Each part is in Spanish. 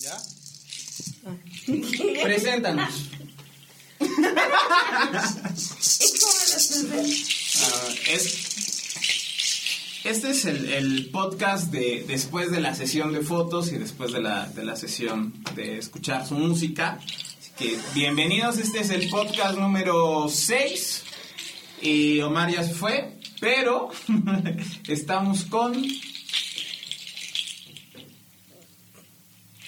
¿Ya? Preséntanos. Ah, es, este es el, el podcast de después de la sesión de fotos y después de la, de la sesión de escuchar su música. Así que bienvenidos, este es el podcast número 6. Y Omar ya se fue, pero estamos con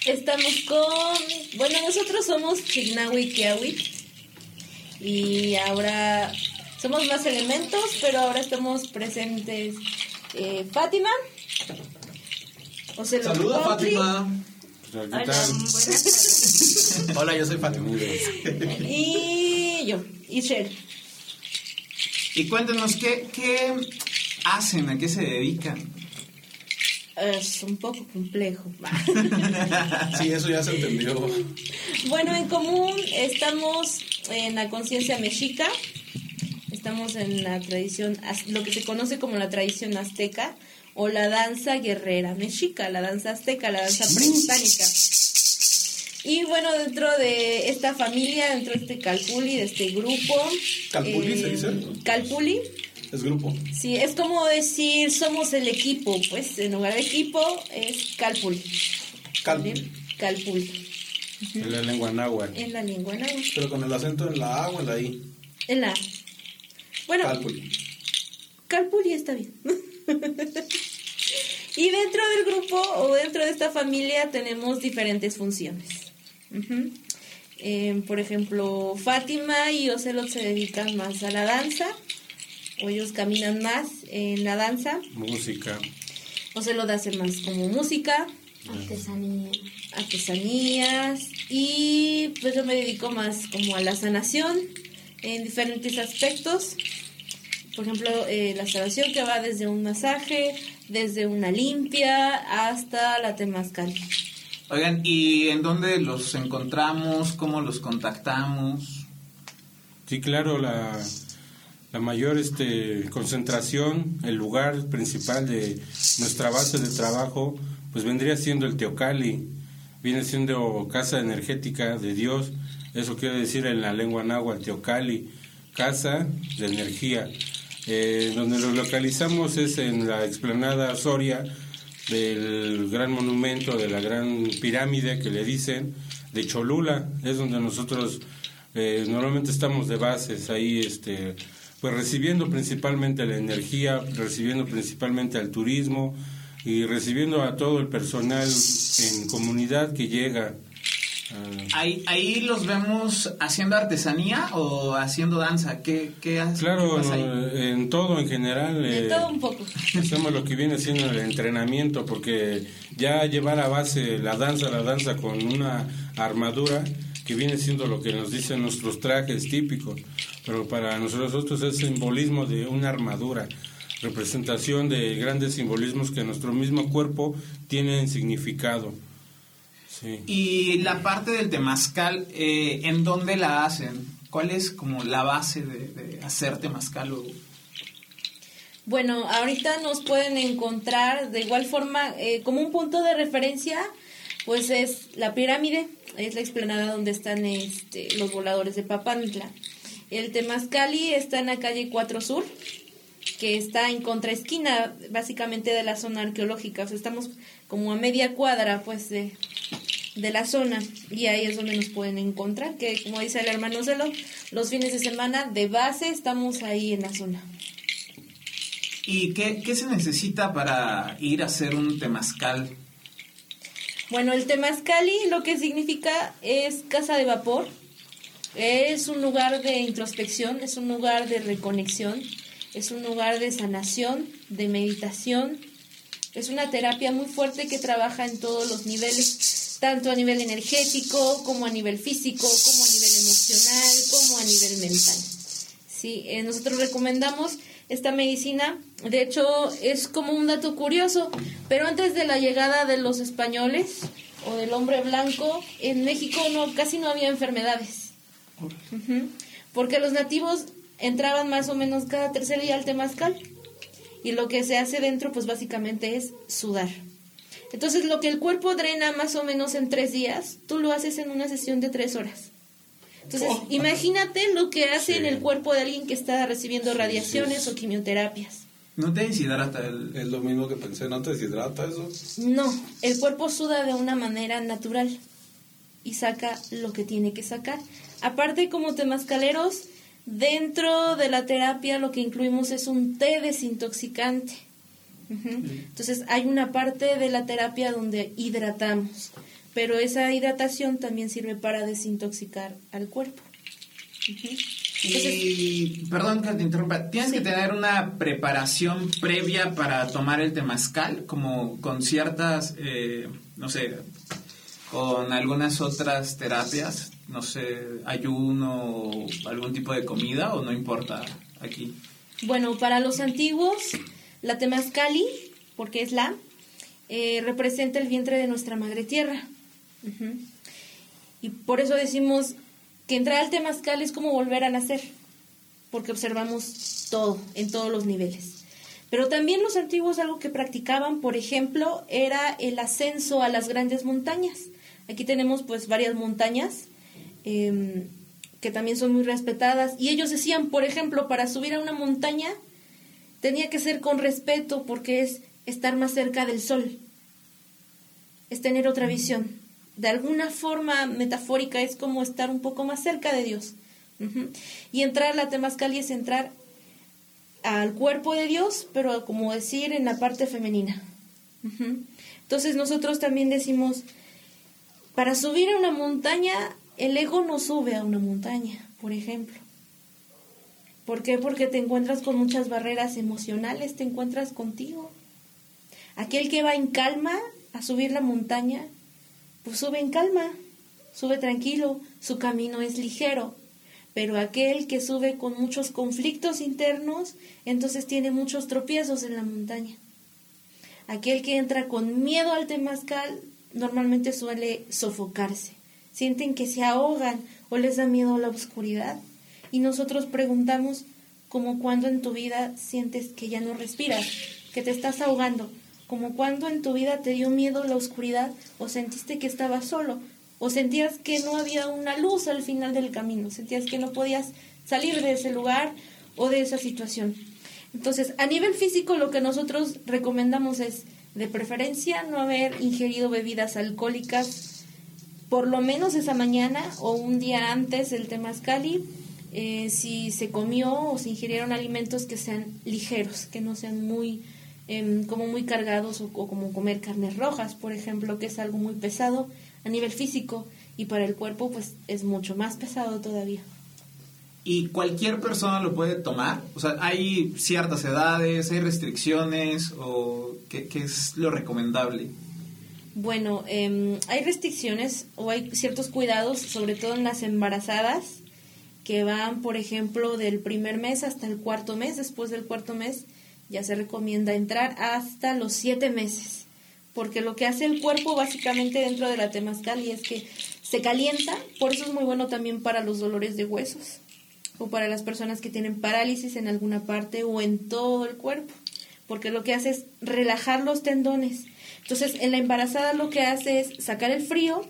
Estamos con. Bueno, nosotros somos Chignawi Kiawi. Y ahora somos más elementos, pero ahora estamos presentes eh, Fátima. José Saluda Lopatli, Fátima. ¿Qué Hola. Hola, yo soy Fátima. Y yo, Ishel. Y cuéntenos, ¿qué, ¿qué hacen? ¿A qué se dedican? Es un poco complejo. Sí, eso ya se entendió. Bueno, en común estamos en la conciencia mexica, estamos en la tradición, lo que se conoce como la tradición azteca o la danza guerrera mexica, la danza azteca, la danza prehispánica. Y bueno, dentro de esta familia, dentro de este calpuli, de este grupo. ¿Calpuli se dice? Calpuli, Es grupo. sí, es como decir somos el equipo, pues en lugar de equipo es calpuli. Calpuli. Calpuli, En la lengua náhuatl. en la lengua náhuatl. Pero con el acento en la A o en la I. En la. Bueno, Calpuli. Calpuli está bien. y dentro del grupo o dentro de esta familia tenemos diferentes funciones. Eh, por ejemplo, Fátima y Ocelot se dedican más a la danza, o ellos caminan más en la danza. Música. Ocelot hace más como música, Artesanía. artesanías y pues yo me dedico más como a la sanación en diferentes aspectos. Por ejemplo, eh, la sanación que va desde un masaje, desde una limpia hasta la temazcal. Oigan, ¿y en dónde los encontramos? ¿Cómo los contactamos? Sí, claro, la, la mayor este, concentración, el lugar principal de nuestra base de trabajo, pues vendría siendo el Teocali, viene siendo casa energética de Dios, eso quiere decir en la lengua náhuatl, Teocali, casa de energía. Eh, donde lo localizamos es en la explanada Soria del gran monumento, de la gran pirámide que le dicen, de Cholula, es donde nosotros eh, normalmente estamos de bases ahí, este, pues recibiendo principalmente la energía, recibiendo principalmente al turismo y recibiendo a todo el personal en comunidad que llega. ah, Ahí, ahí los vemos haciendo artesanía o haciendo danza. ¿Qué, qué hace- claro, qué pasa ahí? no, en todo en general. De eh, todo un poco. Hacemos lo que viene siendo el entrenamiento, porque ya llevar a base la danza, la danza con una armadura, que viene siendo lo que nos dicen nuestros trajes típicos, pero para nosotros es simbolismo de una armadura, representación de grandes simbolismos que nuestro mismo cuerpo tiene en significado. Sí. Y la parte del temazcal, eh, ¿en dónde la hacen? ¿Cuál es como la base de, de hacer temazcal? o- Bueno, ahorita nos pueden encontrar de igual forma eh, como un punto de referencia, pues es la pirámide, es la explanada donde están este, los voladores de Papantla. El Temazcali está en la calle 4 Sur, que está en contraesquina básicamente de la zona arqueológica, o sea, estamos como a media cuadra pues de, la zona y ahí es donde nos pueden encontrar, que como dice el hermano Celo, los fines de semana de base estamos ahí en la zona. ¿Y qué, qué se necesita para ir a hacer un temazcal? Bueno, el Temazcali lo que significa es casa de vapor. Es un lugar de introspección, es un lugar de reconexión, es un lugar de sanación, de meditación. Es una terapia muy fuerte que trabaja en todos los niveles, tanto a nivel energético, como a nivel físico, como a nivel emocional, como a nivel mental. Sí, eh, nosotros recomendamos esta medicina. De hecho, es como un dato curioso, pero antes de la llegada de los españoles o del hombre blanco, en México casi no había enfermedades. Porque los nativos entraban más o menos cada tercer día al temazcal y lo que se hace dentro pues básicamente es sudar. Entonces, lo que el cuerpo drena más o menos en tres días, tú lo haces en una sesión de tres horas. Entonces, Oh. imagínate lo que hace Sí. en el cuerpo de alguien que está recibiendo radiaciones o quimioterapias. No te deshidrata el... Es lo mismo que pensé, ¿no te deshidrata eso? No, el cuerpo suda de una manera natural y saca lo que tiene que sacar. Aparte, como temascaleros, dentro de la terapia lo que incluimos es un té desintoxicante. Ujú. Entonces, hay una parte de la terapia donde hidratamos, pero esa hidratación también sirve para desintoxicar al cuerpo. Entonces, Y, perdón que te interrumpa, ¿tienes Sí. que tener una preparación previa para tomar el temazcal? Como con ciertas, eh, no sé, con algunas otras terapias, no sé, ayuno o algún tipo de comida o no importa aquí. Bueno, para los antiguos, la temazcali, porque es la, eh, representa el vientre de nuestra madre tierra. Y por eso decimos que entrar al temazcal es como volver a nacer, porque observamos todo, en todos los niveles. Pero también los antiguos algo que practicaban, por ejemplo, era el ascenso a las grandes montañas. Aquí tenemos pues varias montañas em, que también son muy respetadas. Y ellos decían, por ejemplo, para subir a una montaña tenía que ser con respeto porque es estar más cerca del sol, es tener otra visión. De alguna forma metafórica es como estar un poco más cerca de Dios. Y entrar a la Temazcali es entrar al cuerpo de Dios, pero como decir en la parte femenina. Entonces nosotros también decimos, para subir a una montaña, el ego no sube a una montaña, por ejemplo. ¿Por qué? Porque te encuentras con muchas barreras emocionales, te encuentras contigo. Aquel que va en calma a subir la montaña, pues sube en calma, sube tranquilo, su camino es ligero. Pero aquel que sube con muchos conflictos internos, entonces tiene muchos tropiezos en la montaña. Aquel que entra con miedo al temazcal normalmente suele sofocarse. Sienten que se ahogan o les da miedo la oscuridad. Y nosotros preguntamos como cuando en tu vida sientes que ya no respiras, que te estás ahogando, como cuando en tu vida te dio miedo la oscuridad o sentiste que estabas solo o sentías que no había una luz al final del camino, sentías que no podías salir de ese lugar o de esa situación. Entonces, a nivel físico lo que nosotros recomendamos es de preferencia no haber ingerido bebidas alcohólicas por lo menos esa mañana o un día antes del temazcali, eh, si se comió o se ingirieron alimentos que sean ligeros, que no sean muy em, como muy cargados o, o como comer carnes rojas, por ejemplo, que es algo muy pesado a nivel físico y para el cuerpo pues es mucho más pesado todavía. ¿Y cualquier persona lo puede tomar? O sea, ¿hay ciertas edades, hay restricciones o qué, qué es lo recomendable? Bueno, em, hay restricciones o hay ciertos cuidados, sobre todo en las embarazadas, que van, por ejemplo, del primer mes hasta el cuarto mes. Después del cuarto mes ya se recomienda entrar hasta los siete meses, porque lo que hace el cuerpo básicamente dentro de la temazcal es que se calienta, por eso es muy bueno también para los dolores de huesos o para las personas que tienen parálisis en alguna parte o en todo el cuerpo, porque lo que hace es relajar los tendones. Entonces, en la embarazada lo que hace es sacar el frío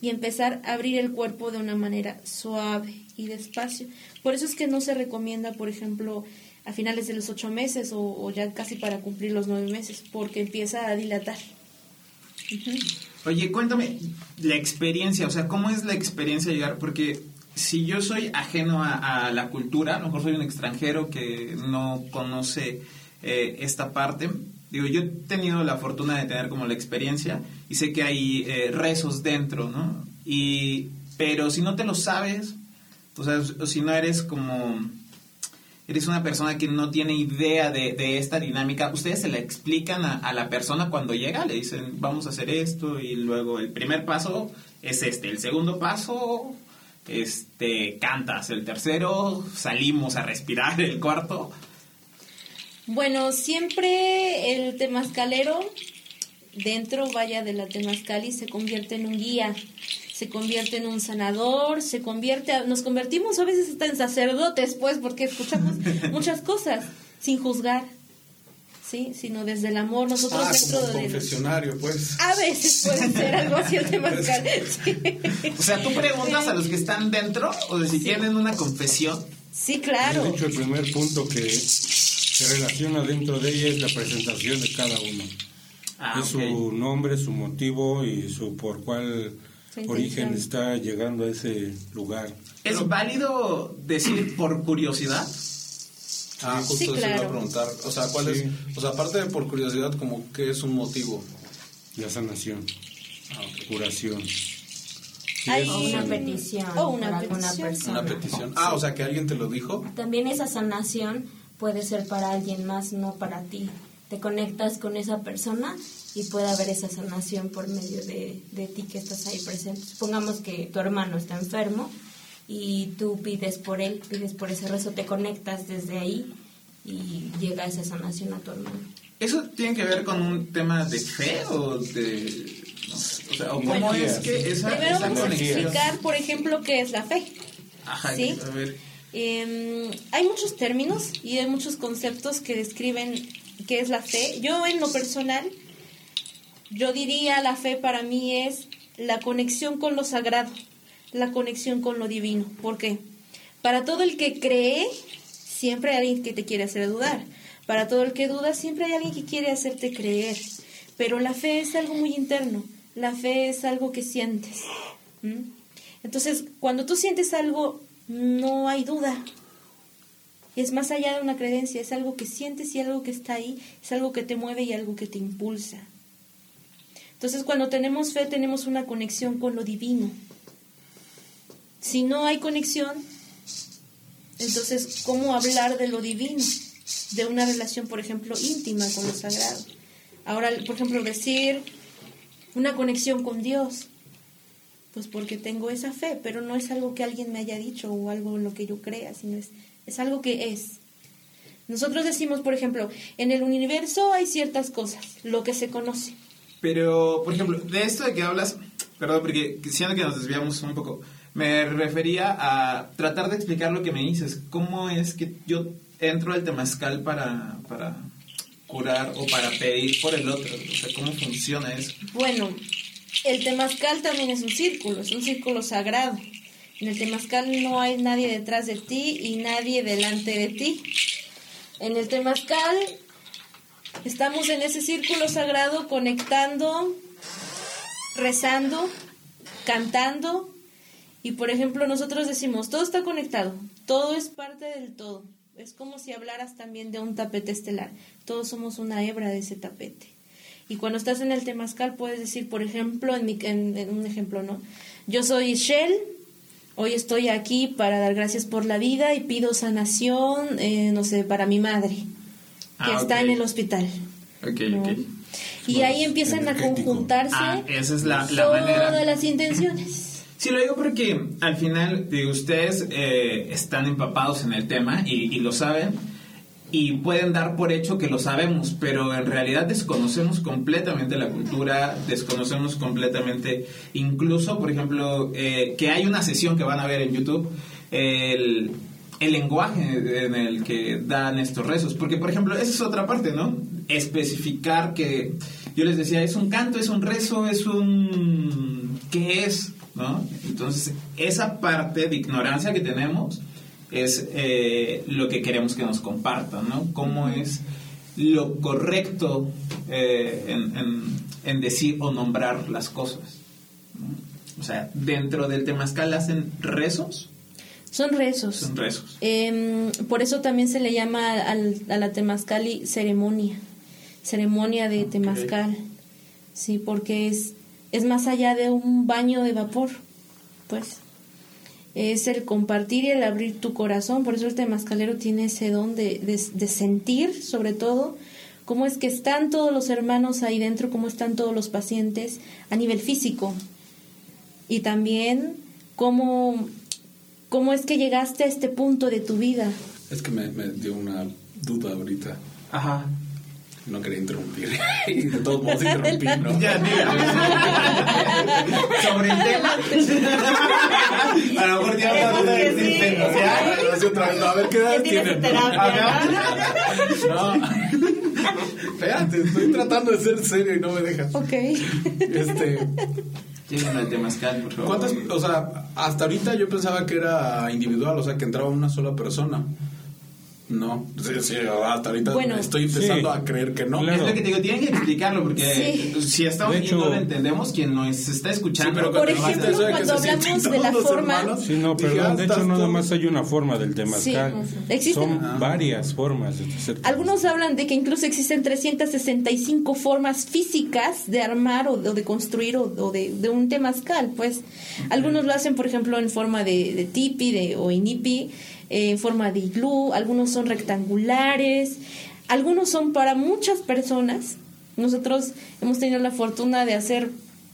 y empezar a abrir el cuerpo de una manera suave y despacio. Por eso es que no se recomienda, por ejemplo, a finales de los ocho meses o, o ya casi para cumplir los nueve meses, porque empieza a dilatar. Oye, cuéntame la experiencia, o sea, ¿cómo es la experiencia de llegar? Porque si yo soy ajeno a, a la cultura, a lo mejor soy un extranjero que no conoce eh, esta parte, digo, yo he tenido la fortuna de tener como la experiencia y sé que hay eh, rezos dentro, ¿no? Y, pero si no te lo sabes, o sea, o si no eres como eres una persona que no tiene idea de, de esta dinámica, ustedes se la explican a, a, la persona cuando llega, le dicen, vamos a hacer esto, y luego el primer paso es este, el segundo paso, este, cantas, el tercero, salimos a respirar, el cuarto. Bueno, siempre el temazcalero, dentro, vaya, de la temazcali, se convierte en un guía se convierte en un sanador, se convierte, a, nos convertimos a veces hasta en sacerdotes, pues, porque escuchamos muchas cosas sin juzgar, ¿sí? Sino desde el amor. Nosotros Ah, dentro como de... confesionario, pues. A veces puede ser algo así el temazcal. Sí. O sea, tú preguntas a los que están dentro o de si tienen una confesión. Sí, claro. De hecho, el primer punto que se relaciona dentro de ella es la presentación de cada uno. Ah, es ok. su nombre, su motivo y su por cuál origen está llegando a ese lugar. ¿Es válido decir por curiosidad? Ah, justo Sí, eso iba claro. a preguntar. O sea, ¿cuál Sí. es? O sea, aparte de por curiosidad, como que es un motivo. La sanación, Ah, ok. curación. Hay- una petición O una petición. persona. Una petición. Ah, o sea, que alguien te lo dijo. También esa sanación puede ser para alguien más, no para ti. Te conectas con esa persona y puede haber esa sanación por medio de, de ti que estás ahí presente. Supongamos que tu hermano está enfermo y tú pides por él, pides por ese rezo, te conectas desde ahí y llega esa sanación a tu hermano. ¿Eso tiene que ver con un tema de fe o de... no sé, o sea, ¿o ¿cómo Energía, es que esa, Primero esa vamos a explicar, por ejemplo, qué es la fe. Ajá, ¿Sí? a ver. Eh, hay muchos términos y hay muchos conceptos que describen qué es la fe. Yo en lo personal, yo diría la fe para mí es la conexión con lo sagrado, la conexión con lo divino. ¿Por qué? Para todo el que cree, siempre hay alguien que te quiere hacer dudar. Para todo el que duda, siempre hay alguien que quiere hacerte creer. Pero la fe es algo muy interno. La fe es algo que sientes. Entonces, cuando tú sientes algo, no hay duda. Es más allá de una creencia, es algo que sientes y algo que está ahí, es algo que te mueve y algo que te impulsa. Entonces, cuando tenemos fe, tenemos una conexión con lo divino. Si no hay conexión, entonces, ¿cómo hablar de lo divino? De una relación, por ejemplo, íntima con lo sagrado. Ahora, por ejemplo, decir una conexión con Dios. Pues porque tengo esa fe, pero no es algo que alguien me haya dicho o algo en lo que yo crea, sino es, es algo que es. Nosotros decimos, por ejemplo, en el universo hay ciertas cosas, lo que se conoce. Pero, por ejemplo, de esto de que hablas, perdón, porque siento que nos desviamos un poco, me refería a tratar de explicar lo que me dices. ¿Cómo es que yo entro al temazcal para, para curar o para pedir por el otro? O sea, ¿cómo funciona eso? Bueno, el temazcal también es un círculo, es un círculo sagrado. En el temazcal no hay nadie detrás de ti y nadie delante de ti. En el temazcal estamos en ese círculo sagrado conectando, rezando, cantando. Y por ejemplo, nosotros decimos, todo está conectado, todo es parte del todo. Es como si hablaras también de un tapete estelar. Todos somos una hebra de ese tapete. Y cuando estás en el temazcal puedes decir, por ejemplo, en, mi, en, en un ejemplo, ¿no? Yo soy Shell, hoy estoy aquí para dar gracias por la vida y pido sanación, eh, no sé, para mi madre, que Ah, está en el hospital. Ok, ¿no? ok. Y ahí empiezan a conjuntarse Ah, esa es la, la todas manera. las intenciones. Sí, lo digo porque al final de ustedes eh, están empapados en el tema y, y lo saben y pueden dar por hecho que lo sabemos, pero en realidad desconocemos completamente la cultura, desconocemos completamente, incluso, por ejemplo, eh, que hay una sesión que van a ver en YouTube, el, lenguaje en el que dan estos rezos, porque, por ejemplo, esa es otra parte, ¿no? Especificar que, yo les decía, es un canto, es un rezo, es un... ¿Qué es? ¿No? Entonces, esa parte de ignorancia que tenemos es eh, lo que queremos que nos compartan, ¿no? Cómo es lo correcto eh, en, en- en decir o nombrar las cosas. ¿no? O sea, dentro del temazcal hacen rezos, Son rezos. son rezos. Em, por eso también se le llama al- a la temazcali ceremonia, ceremonia de temazcal, sí, porque es, es más allá de un baño de vapor, pues. Es el compartir y el abrir tu corazón, por eso el temazcalero tiene ese don de, de, de sentir, sobre todo, cómo es que están todos los hermanos ahí dentro, cómo están todos los pacientes a nivel físico. Y también cómo, cómo es que llegaste a este punto de tu vida. Es que me, me dio una duda ahorita. Ajá. No quería interrumpir. y de todos modos interrumpí, ¿no? Ya, mira. Sobre el tema. A lo mejor ya hablamos de que sí. existencia. Así otra vez, no, a ver qué edad tienen. No. Espérate, estoy tratando de ser serio y no me dejas. Ok. Este, Lleguen al temazcal, por favor. ¿cuántas, o sea, hasta ahorita yo pensaba que era individual, o sea, que entraba una sola persona. No, sí, sí, hasta ahorita Bueno. estoy empezando Sí. a creer que no. Claro. Es lo que te digo, tienen que explicarlo porque Sí. si estamos hecho- lo entendemos, quien nos está escuchando. Sí, pero Por ejemplo, cuando hablamos de la forma- hermanos, Sí, no, perdón, ah, de hecho no nada más hay una forma del temazcal. Sí, existen- Son Ah. varias formas de hacer Algunos hablan de que incluso existen 365 formas físicas de armar o de, o de construir o, o de, de un temazcal. Pues algunos lo hacen, por ejemplo, en forma de, de tipi de, o inipi, en forma de iglú, algunos son rectangulares, algunos son para muchas personas. Nosotros hemos tenido la fortuna de hacer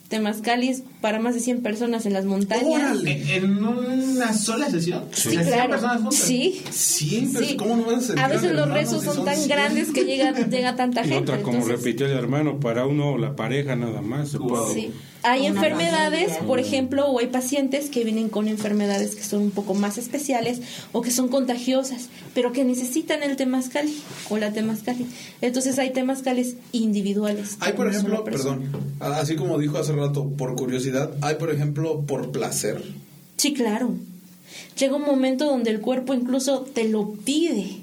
temazcalis para más de 100 personas en las montañas. ¡Órale! ¿En una sola sesión? Sí, O sea, 100 claro. personas juntas. Sí. Siempre, Sí. ¿cómo no vas a A veces los rezos son tan 100? grandes que llega, llega tanta Y gente. otra, como entonces- repitió el hermano, para uno o la pareja nada más. se puede. Sí. Hay Una enfermedades, familia. por ejemplo, o hay pacientes que vienen con enfermedades que son un poco más especiales o que son contagiosas, pero que necesitan el temazcali o la temazcali. Entonces hay temazcales individuales. Hay, por ejemplo, perdón, así como dijo hace rato, por curiosidad, hay, por ejemplo, por placer. Sí, claro. Llega un momento donde el cuerpo incluso te lo pide.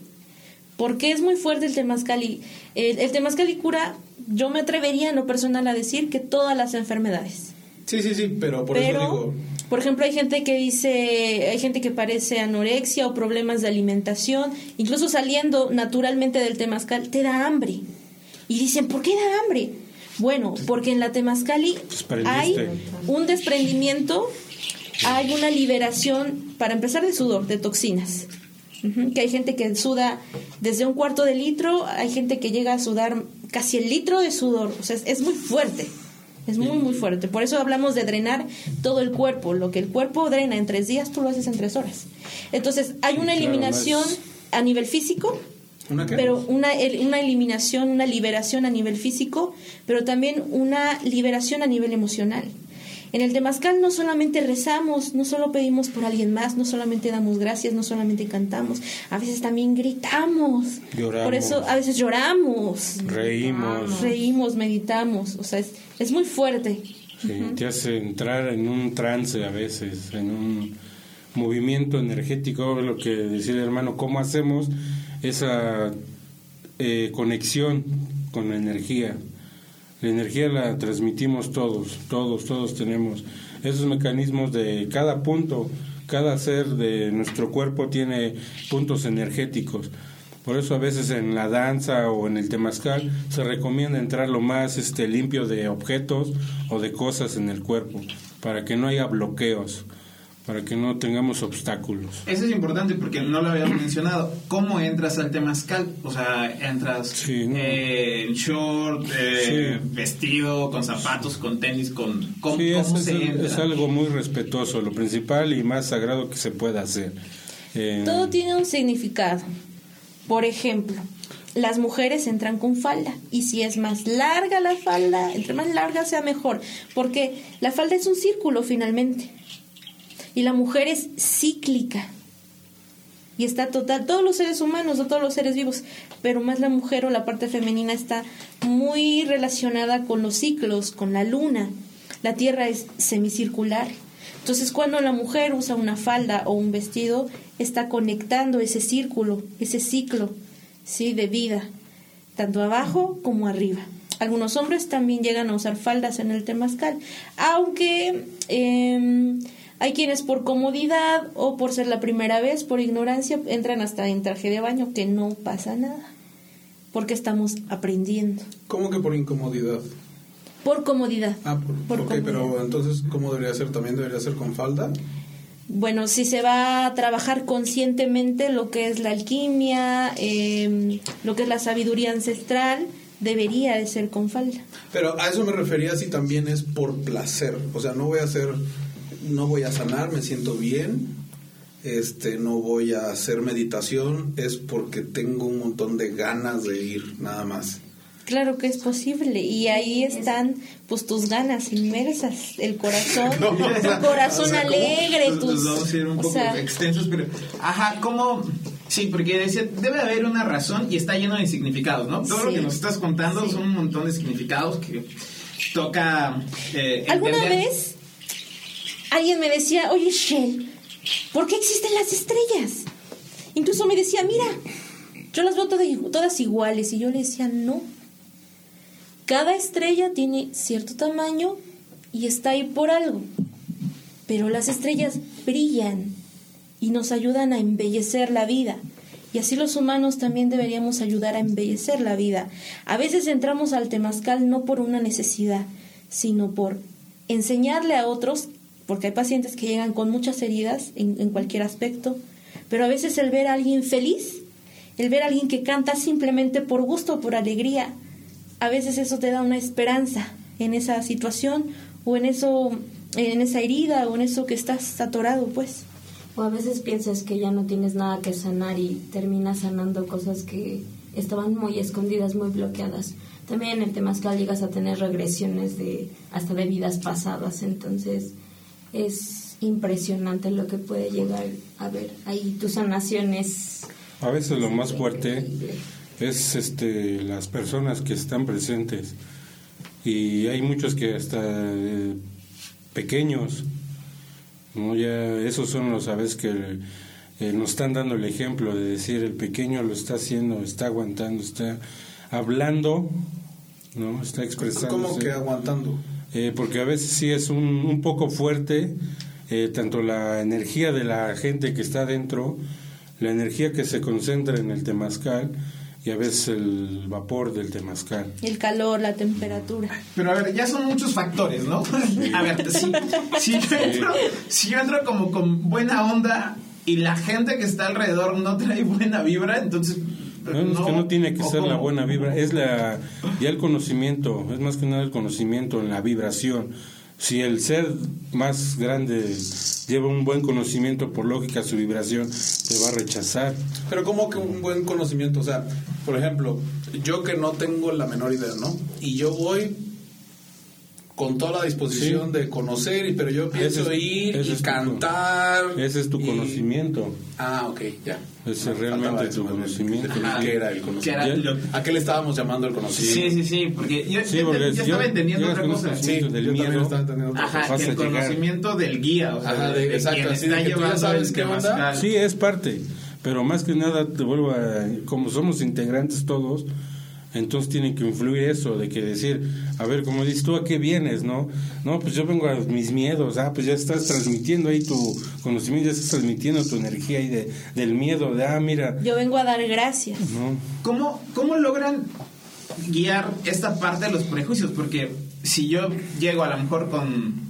Porque es muy fuerte el temazcali. El, el temazcali cura, yo me atrevería en lo personal a decir que todas las enfermedades. Sí, sí, sí, pero por Pero, eso digo, por ejemplo, hay gente que dice, hay gente que parece anorexia o problemas de alimentación, incluso saliendo naturalmente del temazcal, te da hambre. Y dicen, ¿por qué da hambre? Bueno, porque en la temazcali hay un desprendimiento, hay una liberación, para empezar, de sudor, de toxinas. Que hay gente que suda desde un cuarto de litro, hay gente que llega a sudar casi el litro de sudor, o sea, es, es muy fuerte. Es muy, muy fuerte. Por eso hablamos de drenar todo el cuerpo. Lo que el cuerpo drena en tres días, tú lo haces en tres horas. Entonces, hay una eliminación a nivel físico, ¿una qué? pero una, el- una eliminación, una liberación a nivel físico, pero también una liberación a nivel emocional. En el Temazcal no solamente rezamos, no solo pedimos por alguien más, no solamente damos gracias, no solamente cantamos, a veces también gritamos. Lloramos. Por eso a veces lloramos, Reímos. reímos, meditamos, o sea, es, es muy fuerte. Sí, te hace entrar en un trance a veces, en un movimiento energético, lo que decía el hermano, cómo hacemos esa eh, conexión con la energía. La energía la transmitimos todos, todos, todos tenemos esos mecanismos de cada punto, cada ser de nuestro cuerpo tiene puntos energéticos. Por eso a veces en la danza o en el temazcal se recomienda entrar lo más este, limpio de objetos o de cosas en el cuerpo, para que no haya bloqueos, para que no tengamos obstáculos. Eso es importante porque no lo habíamos mencionado. ¿Cómo entras al temazcal? O sea, entras Sí, no. eh, en short, eh, Sí. vestido, con zapatos, con tenis, con... ¿Cómo, Sí, cómo es, se es- entra? es algo muy respetuoso, lo principal y más sagrado que se pueda hacer. Eh, Todo tiene un significado. Por ejemplo, las mujeres entran con falda y si es más larga la falda, entre más larga sea mejor, porque la falda es un círculo finalmente y la mujer es cíclica y está total, todos los seres humanos o todos los seres vivos, pero más la mujer o la parte femenina está muy relacionada con los ciclos, con la luna. La Tierra es semicircular. Entonces, cuando la mujer usa una falda o un vestido, está conectando ese círculo, ese ciclo, ¿sí? De vida, tanto abajo como arriba. Algunos hombres también llegan a usar faldas en el temazcal, aunque eh, hay quienes por comodidad o por ser la primera vez, por ignorancia, entran hasta en traje de baño, que no pasa nada, porque estamos aprendiendo. ¿Cómo que por incomodidad? Por comodidad. Ah, por, Por ok, comodidad. pero entonces, ¿cómo debería ser? ¿También debería ser con falda? Bueno, si se va a trabajar conscientemente lo que es la alquimia, eh, lo que es la sabiduría ancestral, debería de ser con falda. Pero a eso me refería si también es por placer. O sea, no voy a hacer, no voy a sanar, me siento bien, este, no voy a hacer meditación, es porque tengo un montón de ganas de ir, nada más. Claro que es posible y ahí están pues tus ganas inmersas, el corazón, No, o sea, tu corazón o sea, ¿cómo? alegre, Nos- tus nos vamos a ir un o poco sea, extensos, pero... Ajá, ¿cómo, Sí, porque decía, debe haber una razón y está lleno de significados, ¿no? Todo lo que nos estás contando Sí. son un montón de significados que toca... eh, ¿Alguna entender. vez alguien me decía, oye, Shell, ¿por qué existen las estrellas? Incluso me decía, mira, yo las veo todas, iguales. Y yo le decía, no. Cada estrella tiene cierto tamaño y está ahí por algo. Pero las estrellas brillan y nos ayudan a embellecer la vida. Y así los humanos también deberíamos ayudar a embellecer la vida. A veces entramos al temazcal no por una necesidad, sino por enseñarle a otros, porque hay pacientes que llegan con muchas heridas en, en cualquier aspecto, pero a veces el ver a alguien feliz, el ver a alguien que canta simplemente por gusto, por alegría, a veces eso te da una esperanza en esa situación o en eso, en esa herida o en eso que estás atorado, pues. O a veces piensas que ya no tienes nada que sanar y terminas sanando cosas que estaban muy escondidas, muy bloqueadas. También en el temazcal llegas a tener regresiones de hasta de vidas pasadas, entonces es impresionante lo que puede llegar a ver. Ahí tu sanación es A veces lo más fuerte es este las personas que están presentes. Y hay muchos que hasta eh, pequeños no ya esos son los a veces que eh, nos están dando el ejemplo de decir el pequeño lo está haciendo está aguantando está hablando no está expresando Como que aguantando. Eh, porque a veces sí es un, un poco fuerte, eh, tanto la energía de la gente que está dentro, la energía que se concentra en el temazcal y a veces el vapor del temazcal. El calor, la temperatura. Pero a ver, ya son muchos factores, ¿no? A ver, si, si, yo entro, si yo entro como con buena onda y la gente que está alrededor no trae buena vibra, entonces... No, es que no tiene que ¿o ser la cómo? buena vibra, es la ya el conocimiento, es más que nada el conocimiento en la vibración. Si el ser más grande lleva un buen conocimiento, por lógica su vibración te va a rechazar. Pero como que un buen conocimiento, o sea, por ejemplo, yo que no tengo la menor idea, ¿no? Y yo voy con toda la disposición Sí. de conocer, y pero yo pienso Ese es- ir y es tu- cantar. Ese es tu y- conocimiento. Ah, ok, ya. Ese es realmente tu conocimiento. Ajá. ¿Qué era el conocimiento? ¿A qué le estábamos llamando el conocimiento? Sí, sí, sí, porque yo, Sí, yo- porque yo yo- estaba entendiendo yo otra cosa. Sí, del yo también miedo. estaba entendiendo otra Ajá, vas que a el llegar. conocimiento del guía, o sea, Ajá, de, de- exacto, quien así está de que tú ya sabes qué onda. Sí, es parte, pero más que nada te vuelvo a, como somos integrantes todos, entonces tiene que influir eso, de que decir, a ver, como dices tú, ¿a qué vienes, no? No, pues yo vengo a mis miedos, ah, pues ya estás transmitiendo ahí tu conocimiento, ya estás transmitiendo tu energía ahí de, del miedo, de, ah, mira, Yo vengo a dar gracias. no, ¿Cómo, ¿Cómo logran guiar esta parte de los prejuicios? Porque si yo llego a lo mejor con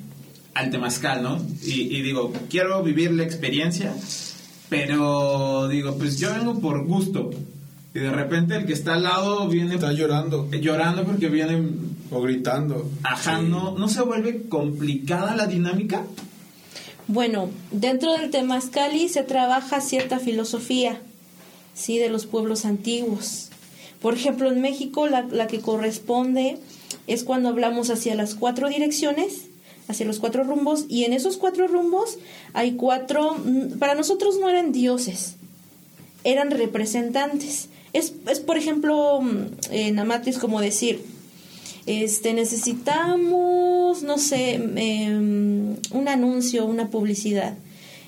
al temazcal, ¿no? Y, y digo, quiero vivir la experiencia, pero digo, pues yo vengo por gusto. Y de repente el que está al lado viene Está llorando llorando porque viene... o gritando. Ajá, Sí. ¿no, ¿no se vuelve complicada la dinámica? Bueno, dentro del Temazcali se trabaja cierta filosofía, sí, de los pueblos antiguos. Por ejemplo, en México la, la que corresponde es cuando hablamos hacia las cuatro direcciones, hacia los cuatro rumbos, y en esos cuatro rumbos hay cuatro, mm, para nosotros no eran dioses, eran representantes. Es, es por ejemplo, mm, en Amatis como decir, este necesitamos no sé em, un anuncio una publicidad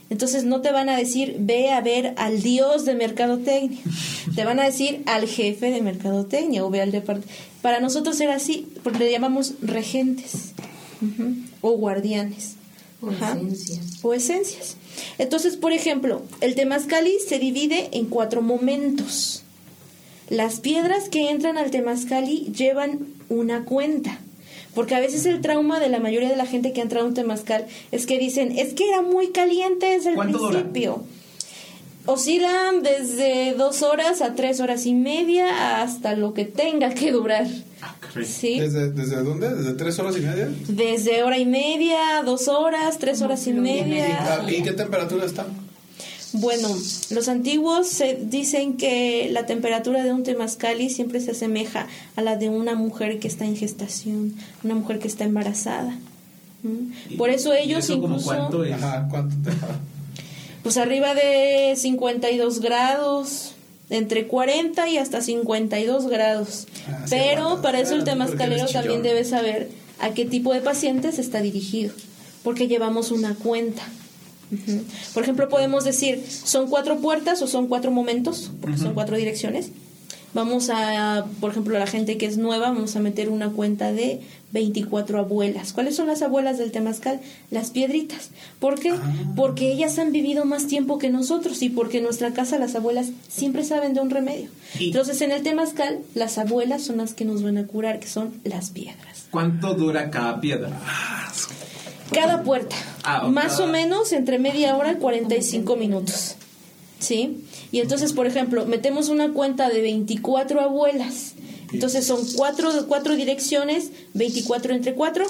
entonces no te van a decir ve a ver al dios de mercadotecnia te van a decir al jefe de mercadotecnia o ve al departamento para nosotros era así porque le llamamos regentes o guardianes O Ajá. esencias. o esencias entonces por ejemplo el temazcali se divide en cuatro momentos las piedras que entran al temazcali llevan una cuenta. Porque a veces el trauma de la mayoría de la gente que ha entrado a un temazcal es que dicen, es que era muy caliente desde el principio. Oscilan desde dos horas a tres horas y media hasta lo que tenga que durar. ¿Sí? ¿Desde, ¿Desde dónde? ¿Desde tres horas y media? Desde hora y media, dos horas, tres horas y ¿Y, media. a- ¿y qué temperatura está? Bueno, los antiguos se dicen que la temperatura de un temazcali siempre se asemeja a la de una mujer que está en gestación, una mujer que está embarazada. ¿Mm? Por eso ¿Y ellos eso como incluso, cuánto es? Ajá, ¿cuánto te pues arriba de 52 grados, entre 40 y hasta 52 grados. Ah, Pero aguanta. para eso el eres también debe saber a qué tipo de pacientes está dirigido, porque llevamos una cuenta. Por ejemplo, podemos decir, son cuatro puertas o son cuatro momentos, porque son cuatro direcciones. Vamos a, por ejemplo, a la gente que es nueva, vamos a meter una cuenta de 24 abuelas. ¿Cuáles son las abuelas del Temazcal? Las piedritas. ¿Por qué? Porque ellas han vivido más tiempo que nosotros y porque en nuestra casa las abuelas siempre saben de un remedio. Y- Entonces, en el Temazcal, las abuelas son las que nos van a curar, que son las piedras. ¿Cuánto dura cada piedra? Cada puerta, Ah, más o menos entre media hora y 45 minutos. ¿Sí? Y entonces, por ejemplo, metemos una cuenta de 24 abuelas. Entonces son cuatro, cuatro direcciones, 24 entre 4,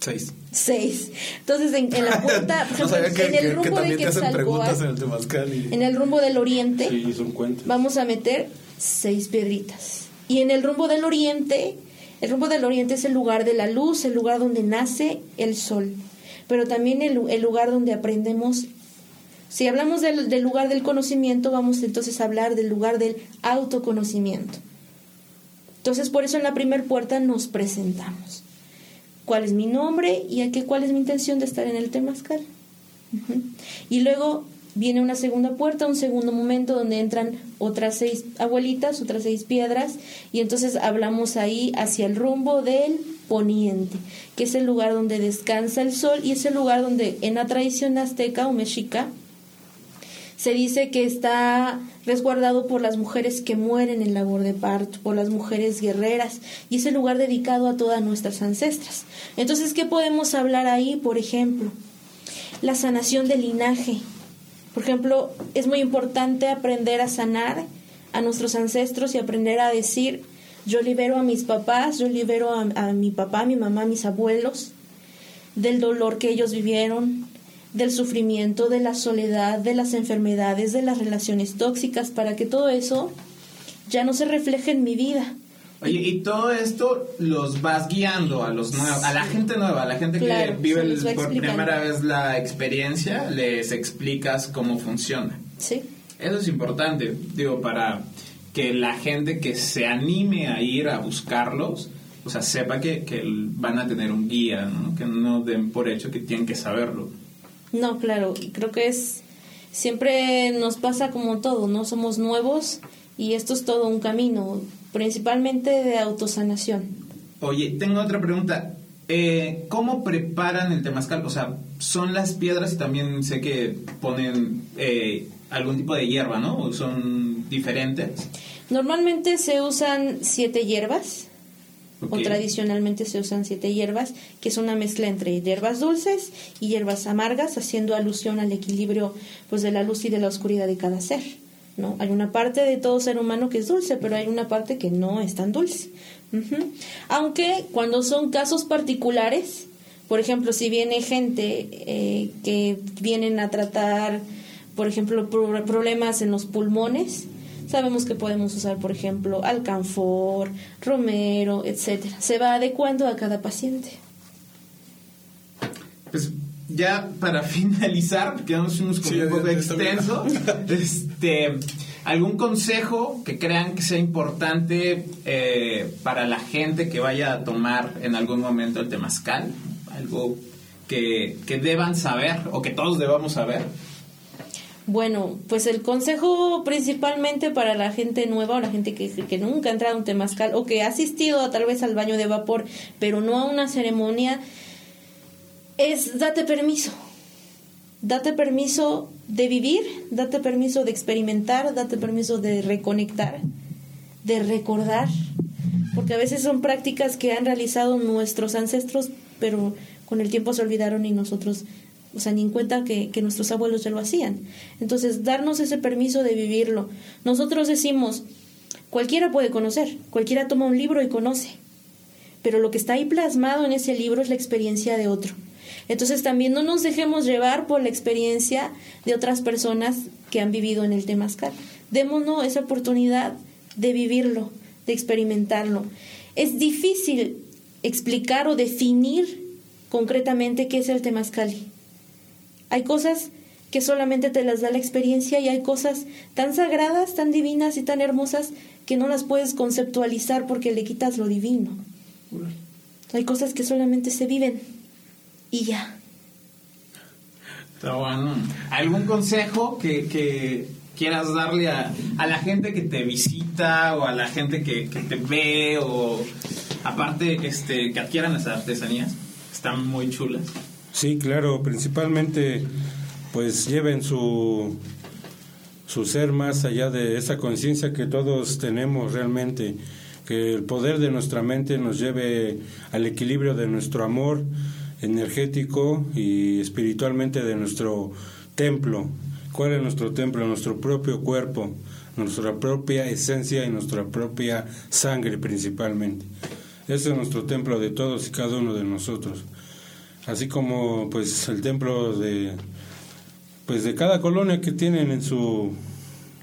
Seis. 6. Entonces, en, en la puerta, por no ejemplo, sabía que, en el que- que rumbo de preguntas en el Temazcal. Y... en el rumbo del oriente, Sí, son cuentas. vamos a meter seis piedritas. Y en el rumbo del oriente, el rumbo del oriente es el lugar de la luz, el lugar donde nace el sol, pero también el, lugar donde aprendemos. Si hablamos del, lugar del conocimiento, vamos entonces a hablar del lugar del autoconocimiento. Entonces, por eso en la primera puerta nos presentamos. ¿Cuál es mi nombre y a qué, cuál es mi intención de estar en el Temazcal? Y luego viene una segunda puerta, un segundo momento donde entran otras seis abuelitas, otras seis piedras, y entonces hablamos ahí hacia el rumbo del poniente, que es el lugar donde descansa el sol y es el lugar donde en la tradición azteca o mexica se dice que está resguardado por las mujeres que mueren en labor de parto, por las mujeres guerreras, y es el lugar dedicado a todas nuestras ancestras. Entonces, ¿qué podemos hablar ahí? Por ejemplo, la sanación del linaje. Por ejemplo, es muy importante aprender a sanar a nuestros ancestros y aprender a decir, yo libero a mis papás, yo libero a, a mi papá, a mi mamá, a mis abuelos, del dolor que ellos vivieron, del sufrimiento, de la soledad, de las enfermedades, de las relaciones tóxicas, para que todo eso ya no se refleje en mi vida. Oye, y todo esto los vas guiando a los nuevos, a la gente nueva, a la gente Claro, que vive el- por primera vez la experiencia, les explicas cómo funciona. ¿Sí? Eso es importante, digo, para que la gente que se anime a ir a buscarlos, o sea, sepa que, que van a tener un guía, ¿no? que no den por hecho que tienen que saberlo. No, claro, y creo que es siempre nos pasa como todo, no somos nuevos y esto es todo un camino, principalmente de autosanación. Oye, tengo otra pregunta. Eh, ¿Cómo preparan el temazcal? O sea, son las piedras y también sé que ponen eh, algún tipo de hierba, ¿no? ¿O son diferentes? Normalmente se usan siete hierbas, o tradicionalmente se usan siete hierbas, que es una mezcla entre hierbas dulces y hierbas amargas, haciendo alusión al equilibrio pues de la luz y de la oscuridad de cada ser. ¿No? Hay una parte de todo ser humano que es dulce, pero hay una parte que no es tan dulce. Aunque cuando son casos particulares, por ejemplo, si viene gente eh, que vienen a tratar, por ejemplo, pro- problemas en los pulmones, sabemos que podemos usar, por ejemplo, alcanfor, romero, etcétera. Se va adecuando a cada paciente. Pues ya para finalizar, porque ya nos fuimos como Sí, un poco extenso, este, ¿algún consejo que crean que sea importante eh, para la gente que vaya a tomar en algún momento el temazcal? Algo que, que deban saber o que todos debamos saber. Bueno, pues el consejo principalmente para la gente nueva o la gente que, que nunca ha entrado a un temazcal o que ha asistido tal vez al baño de vapor, pero no a una ceremonia, es date permiso. Date permiso de vivir, date permiso de experimentar, date permiso de reconectar, de recordar, porque a veces son prácticas que han realizado nuestros ancestros, pero con el tiempo se olvidaron y nosotros, o sea, ni en cuenta que, que nuestros abuelos ya lo hacían. Entonces, darnos ese permiso de vivirlo. Nosotros decimos, cualquiera puede conocer, cualquiera toma un libro y conoce, pero lo que está ahí plasmado en ese libro es la experiencia de otro. Entonces también no nos dejemos llevar por la experiencia de otras personas que han vivido en el Temazcal. Démonos esa oportunidad de vivirlo, de experimentarlo. Es difícil explicar o definir concretamente qué es el Temazcali. Hay cosas que solamente te las da la experiencia y hay cosas tan sagradas, tan divinas y tan hermosas que no las puedes conceptualizar porque le quitas lo divino. Hay cosas que solamente se viven y ya. Está bueno. ¿Algún consejo que, que quieras darle a, a, la gente que te visita o a la gente que, que te ve o aparte este que adquieran las artesanías? Están muy chulas. Sí, claro, principalmente pues lleven su su ser más allá de esa conciencia que todos tenemos realmente, que el poder de nuestra mente nos lleve al equilibrio de nuestro amor energético y espiritualmente de nuestro templo. ¿Cuál es nuestro templo? Nuestro propio cuerpo, nuestra propia esencia y nuestra propia sangre principalmente. Ese es nuestro templo de todos y cada uno de nosotros. Así como pues el templo de pues de cada colonia que tienen en su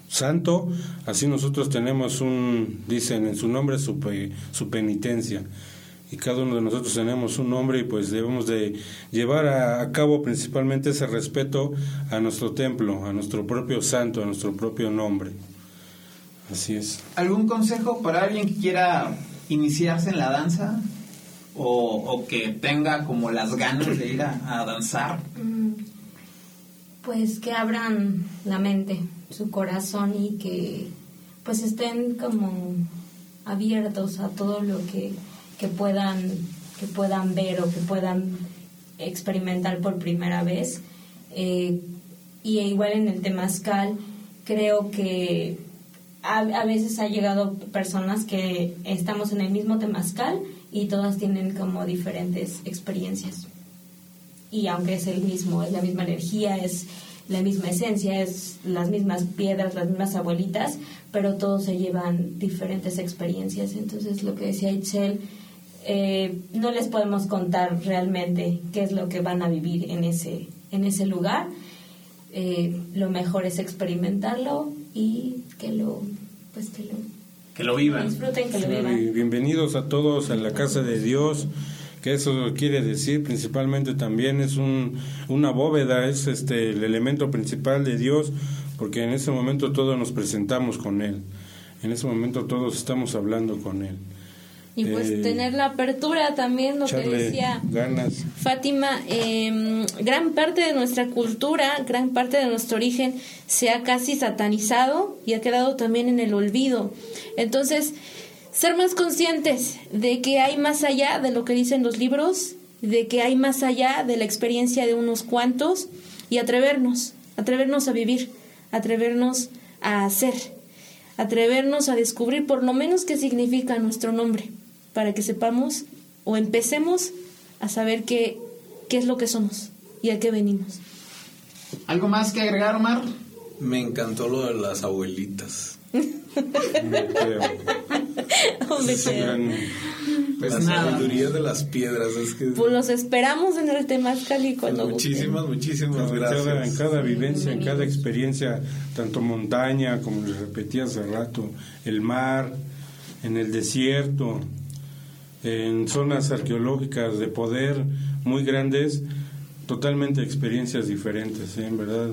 santo, así nosotros tenemos un, dicen en su nombre, su, su penitencia. Y cada uno de nosotros tenemos un nombre y pues debemos de llevar a, a, cabo principalmente ese respeto a nuestro templo, a nuestro propio santo, a nuestro propio nombre. Así es. ¿Algún consejo para alguien que quiera iniciarse en la danza? O, o que tenga como las ganas de ir a, a danzar? Pues que abran la mente, su corazón y que pues estén como abiertos a todo lo que, que puedan que puedan ver o que puedan experimentar por primera vez eh, y igual en el temazcal creo que a, a, veces ha llegado personas que estamos en el mismo temazcal y todas tienen como diferentes experiencias y aunque es el mismo, es la misma energía, es la misma esencia, es las mismas piedras, las mismas abuelitas, pero todos se llevan diferentes experiencias. Entonces, lo que decía Itzel, eh, no les podemos contar realmente qué es lo que van a vivir en ese, en ese lugar. Eh, lo mejor es experimentarlo y que lo, pues que lo, que lo vivan. Disfruten, que lo vivan. Bienvenidos a todos a la casa de Dios que eso quiere decir principalmente también es un, una bóveda, es este el elemento principal de Dios, porque en ese momento todos nos presentamos con Él, en ese momento todos estamos hablando con Él. Y pues eh, tener la apertura también, lo que decía ganas. Fátima, eh, gran parte de nuestra cultura, gran parte de nuestro origen se ha casi satanizado y ha quedado también en el olvido. Entonces, ser más conscientes de que hay más allá de lo que dicen los libros, de que hay más allá de la experiencia de unos cuantos y atrevernos, atrevernos a vivir, atrevernos a hacer, atrevernos a descubrir por lo menos qué significa nuestro nombre, para que sepamos o empecemos a saber qué, qué es lo que somos y a qué venimos. ¿Algo más que agregar, Omar? Me encantó lo de las abuelitas. pues la sabiduría de las piedras. Es que... Pues los esperamos en el Temazcal cuando Muchísimas, muchísimas en gracias. Cada, en cada vivencia, en cada experiencia, tanto montaña, como les repetí hace rato, el mar, en el desierto, en zonas arqueológicas de poder muy grandes, totalmente experiencias diferentes, ¿eh? en verdad,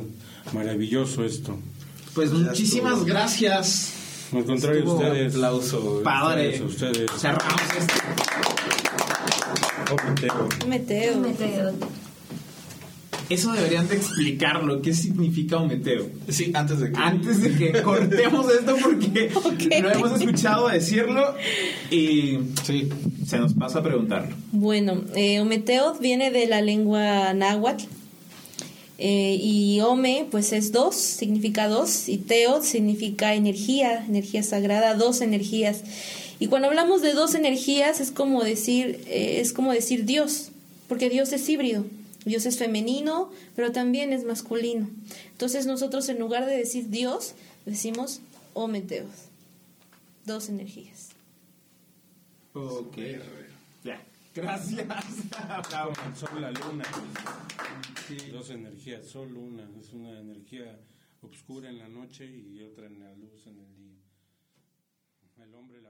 maravilloso esto. Pues muchísimas gracias. Al contrario, Estuvo ustedes. aplauso. Padre. Ustedes. ustedes. Cerramos este. Oh. Meteo. Meteo. Eso deberían de explicarlo. ¿Qué significa un meteo? Sí, antes de que. Antes de que cortemos esto porque Ok. lo hemos escuchado decirlo y Sí. se nos pasa a preguntarlo. Bueno, eh, Ometeot viene de la lengua náhuatl. Eh, y Ome, pues es dos, significa dos, y Teot significa energía, energía sagrada, dos energías. Y cuando hablamos de dos energías es como decir, eh, es como decir Dios, porque Dios es híbrido. Dios es femenino, pero también es masculino. Entonces nosotros en lugar de decir Dios, decimos Ometeot, dos energías. Ok. Ya. Gracias. Bravo. El sol, la luna. Dos energías, sol, luna. Es una energía oscura en la noche y otra en la luz en el día. El hombre.